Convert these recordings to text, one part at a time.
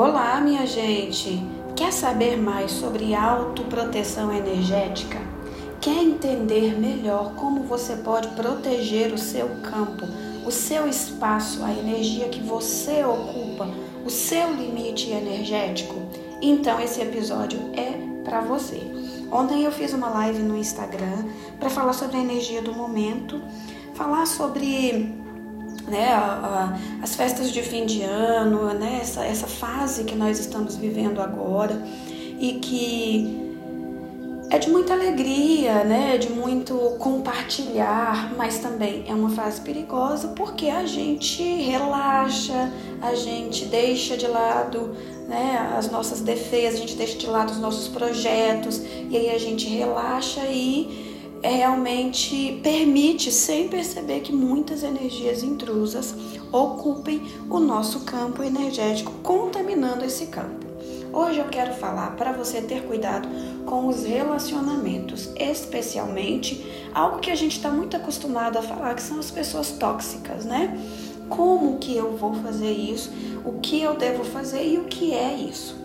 Olá, minha gente! Quer saber mais sobre autoproteção energética? Quer entender melhor como você pode proteger o seu campo, o seu espaço, a energia que você ocupa, o seu limite energético? Então esse episódio é para você. Ontem eu fiz uma live no Instagram para falar sobre a energia do momento, falar sobre né, a, a, as festas de fim de ano, né, essa, essa fase que nós estamos vivendo agora e que é de muita alegria, né, de muito compartilhar, mas também é uma fase perigosa porque a gente relaxa, a gente deixa de lado né, as nossas defesas, a gente deixa de lado os nossos projetos e aí a gente relaxa e realmente permite, sem perceber, que muitas energias intrusas ocupem o nosso campo energético, contaminando esse campo. Hoje eu quero falar para você ter cuidado com os relacionamentos, especialmente algo que a gente está muito acostumado a falar, que são as pessoas tóxicas, né? Como que eu vou fazer isso? O que eu devo fazer e o que é isso?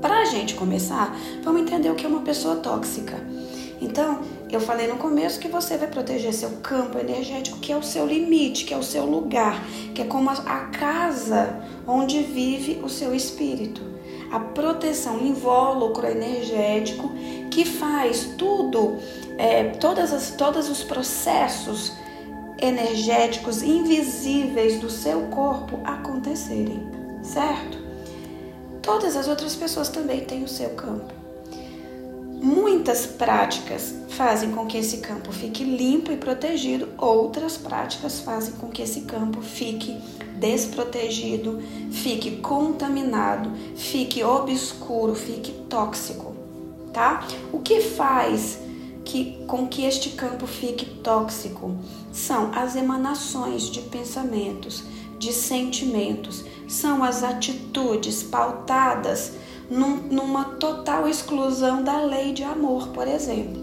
Para a gente começar, vamos entender o que é uma pessoa tóxica. Então, eu falei no começo que você vai proteger seu campo energético, que é o seu limite, que é o seu lugar, que é como a casa onde vive o seu espírito. A proteção invólucro energético que faz tudo, é, todas as, todos os processos energéticos invisíveis do seu corpo acontecerem, certo? Todas as outras pessoas também têm o seu campo. Muitas práticas fazem com que esse campo fique limpo e protegido, outras práticas fazem com que esse campo fique desprotegido, fique contaminado, fique obscuro, fique tóxico, tá? O que faz que, com que este campo fique tóxico são as emanações de pensamentos, de sentimentos, são as atitudes pautadas num, numa total exclusão da lei de amor, por exemplo.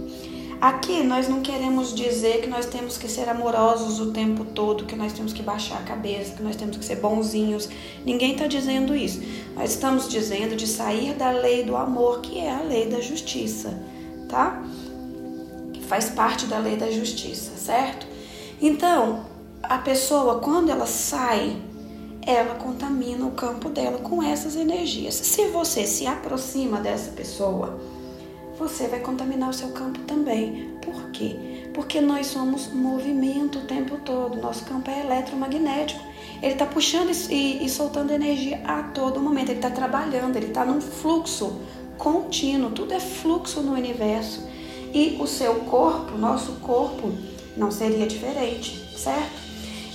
Aqui nós não queremos dizer que nós temos que ser amorosos o tempo todo, que nós temos que baixar a cabeça, que nós temos que ser bonzinhos. Ninguém está dizendo isso. Nós estamos dizendo de sair da lei do amor, que é a lei da justiça, tá? Que faz parte da lei da justiça, certo? Então, a pessoa, quando ela sai ela contamina o campo dela com essas energias. Se você se aproxima dessa pessoa, você vai contaminar o seu campo também. Por quê? Porque nós somos movimento o tempo todo. Nosso campo é eletromagnético. Ele está puxando e, e, soltando energia a todo momento. Ele está trabalhando, ele está num fluxo contínuo. Tudo é fluxo no universo. E o seu corpo, nosso corpo, não seria diferente, certo?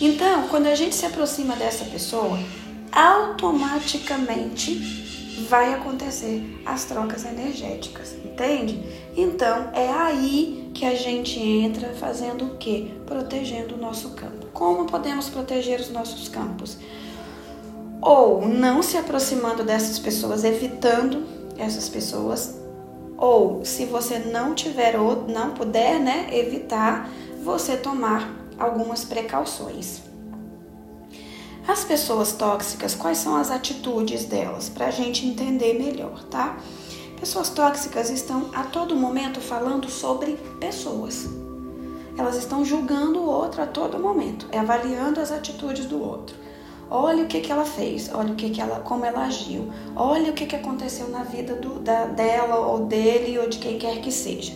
Então, quando a gente se aproxima dessa pessoa, automaticamente vai acontecer as trocas energéticas, entende? Então, é aí que a gente entra fazendo o quê? Protegendo o nosso campo. Como podemos proteger os nossos campos? Ou não se aproximando dessas pessoas, evitando essas pessoas, ou se você não tiver ou não puder, né, evitar, você tomar algumas precauções. As pessoas tóxicas, quais são as atitudes delas? Para a gente entender melhor, tá? Pessoas tóxicas estão a todo momento falando sobre pessoas. Elas estão julgando o outro a todo momento, é avaliando as atitudes do outro. Olha o que, que ela fez, olha o que, que ela, como ela agiu, olha o que, que aconteceu na vida do, da, dela ou dele ou de quem quer que seja.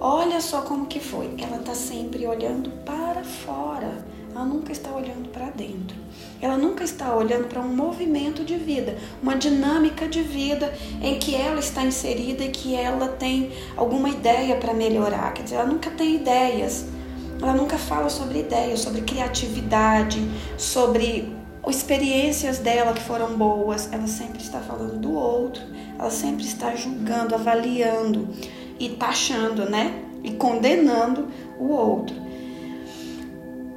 Olha só como que foi. Ela está sempre olhando para fora. Ela nunca está olhando para dentro. Ela nunca está olhando para um movimento de vida, uma dinâmica de vida em que ela está inserida e que ela tem alguma ideia para melhorar. Quer dizer, ela nunca tem ideias. Ela nunca fala sobre ideias, sobre criatividade, sobre experiências dela que foram boas. Ela sempre está falando do outro. Ela sempre está julgando, avaliando e taxando, né? E condenando o outro.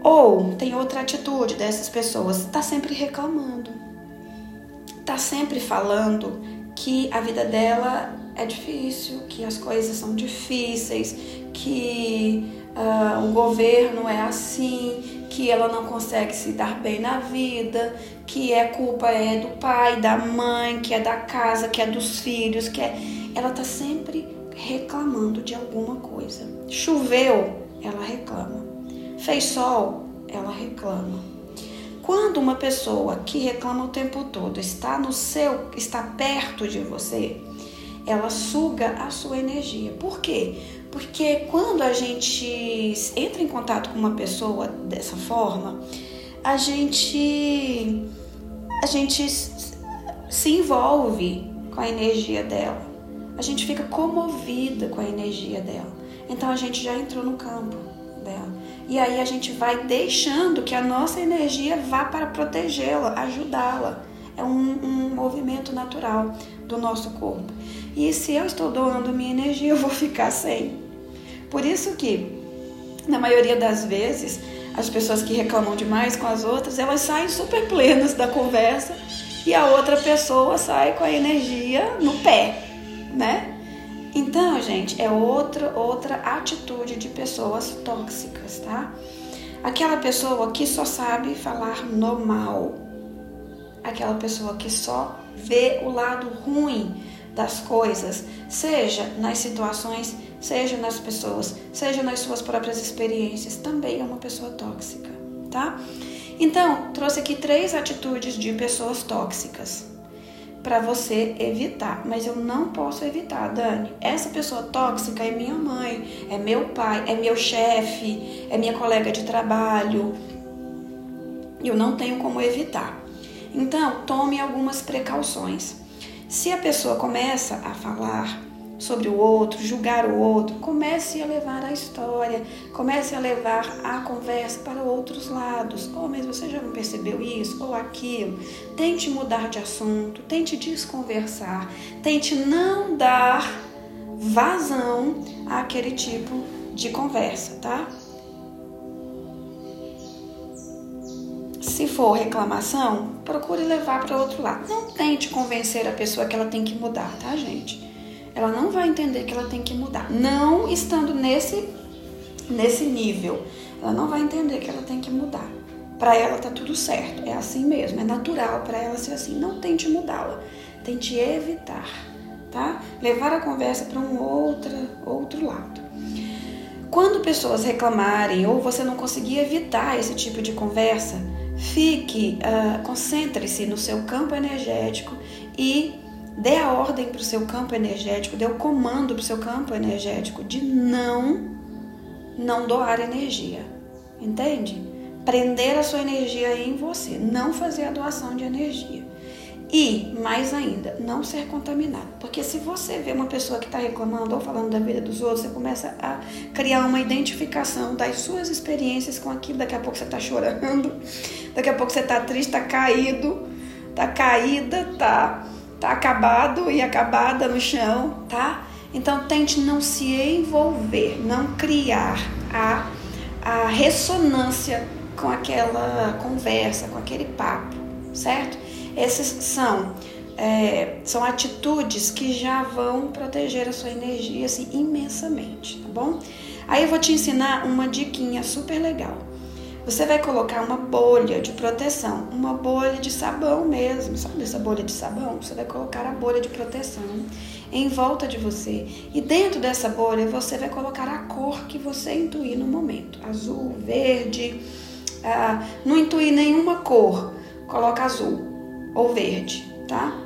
Ou tem outra atitude dessas pessoas, está sempre reclamando, está sempre falando que a vida dela é difícil, que as coisas são difíceis, que uh, o governo é assim, que ela não consegue se dar bem na vida, que a é culpa é do pai, da mãe, que é da casa, que é dos filhos, que é... ela tá sempre reclamando de alguma coisa. Choveu, ela reclama. Fez sol, ela reclama. Quando uma pessoa que reclama o tempo todo está no seu, está perto de você, ela suga a sua energia. Por quê? Porque quando a gente entra em contato com uma pessoa dessa forma, a gente a gente se envolve com a energia dela. A gente fica comovida com a energia dela. Então a gente já entrou no campo dela. E aí a gente vai deixando que a nossa energia vá para protegê-la, ajudá-la. É um, um movimento natural do nosso corpo. E se eu estou doando minha energia, eu vou ficar sem. Por isso que, na maioria das vezes, as pessoas que reclamam demais com as outras, elas saem super plenas da conversa e a outra pessoa sai com a energia no pé, né? Então, gente, é outra outra atitude de pessoas tóxicas, tá? Aquela pessoa que só sabe falar no mal. Aquela pessoa que só vê o lado ruim das coisas, seja nas situações, seja nas pessoas, seja nas suas próprias experiências, também é uma pessoa tóxica, tá? Então, trouxe aqui três atitudes de pessoas tóxicas para você evitar, mas eu não posso evitar, Dani. Essa pessoa tóxica é minha mãe, é meu pai, é meu chefe, é minha colega de trabalho. Eu não tenho como evitar. Então, tome algumas precauções. Se a pessoa começa a falar sobre o outro, julgar o outro, comece a levar a história, comece a levar a conversa para outros lados. Oh, mas você já não percebeu isso ou aquilo? Tente mudar de assunto, tente desconversar, tente não dar vazão àquele tipo de conversa, tá? Se for reclamação, procure levar para outro lado. Não tente convencer a pessoa que ela tem que mudar, tá, gente? Ela não vai entender que ela tem que mudar. Não estando nesse nesse nível, ela não vai entender que ela tem que mudar. Para ela tá tudo certo, é assim mesmo, é natural para ela ser assim. Não tente mudá-la, tente evitar, tá? Levar a conversa para um outro outro lado. Quando pessoas reclamarem ou você não conseguir evitar esse tipo de conversa, fique, uh, concentre-se no seu campo energético e dê a ordem para o seu campo energético, dê o comando para o seu campo energético de não, não doar energia. Entende? Prender a sua energia em você, não fazer a doação de energia. E, mais ainda, não ser contaminado. Porque se você vê uma pessoa que está reclamando ou falando da vida dos outros, você começa a criar uma identificação das suas experiências com aquilo. Daqui a pouco você está chorando, daqui a pouco você está triste, está caído, está caída, está tá acabado e acabada no chão, tá? Então tente não se envolver, não criar a, a ressonância com aquela conversa, com aquele papo, certo? Essas são é, são atitudes que já vão proteger a sua energia assim imensamente, tá bom? Aí eu vou te ensinar uma diquinha super legal. Você vai colocar uma bolha de proteção, uma bolha de sabão mesmo, sabe essa bolha de sabão? Você vai colocar a bolha de proteção em volta de você. E dentro dessa bolha você vai colocar a cor que você intuir no momento: azul, verde. Ah, não intuir nenhuma cor, coloca azul ou verde, tá?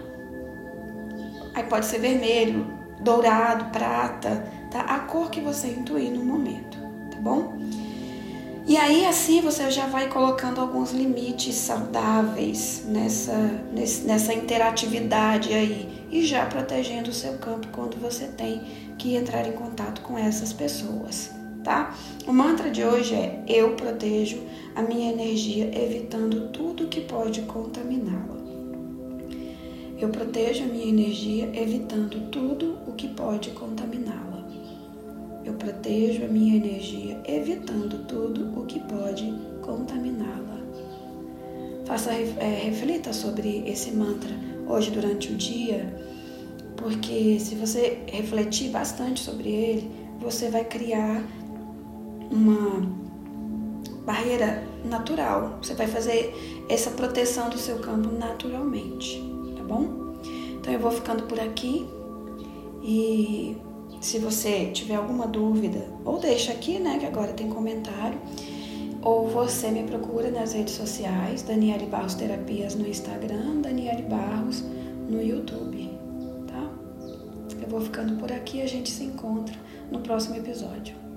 Aí pode ser vermelho, dourado, prata, tá? A cor que você intuir no momento, tá bom? E aí assim você já vai colocando alguns limites saudáveis nessa, nessa interatividade aí e já protegendo o seu campo quando você tem que entrar em contato com essas pessoas, tá? O mantra de hoje é: eu protejo a minha energia evitando tudo que pode contaminá-la. Eu protejo a minha energia evitando tudo o que pode contaminá-la. Eu protejo a minha energia, evitando tudo o que pode contaminá-la. Faça, é, reflita sobre esse mantra hoje durante o dia, porque se você refletir bastante sobre ele, você vai criar uma barreira natural. Você vai fazer essa proteção do seu campo naturalmente, tá bom? Então eu vou ficando por aqui e se você tiver alguma dúvida, ou deixa aqui, né, que agora tem comentário, ou você me procura nas redes sociais, Daniele Barros Terapias no Instagram, Daniele Barros no YouTube, tá? Eu vou ficando por aqui, a gente se encontra no próximo episódio.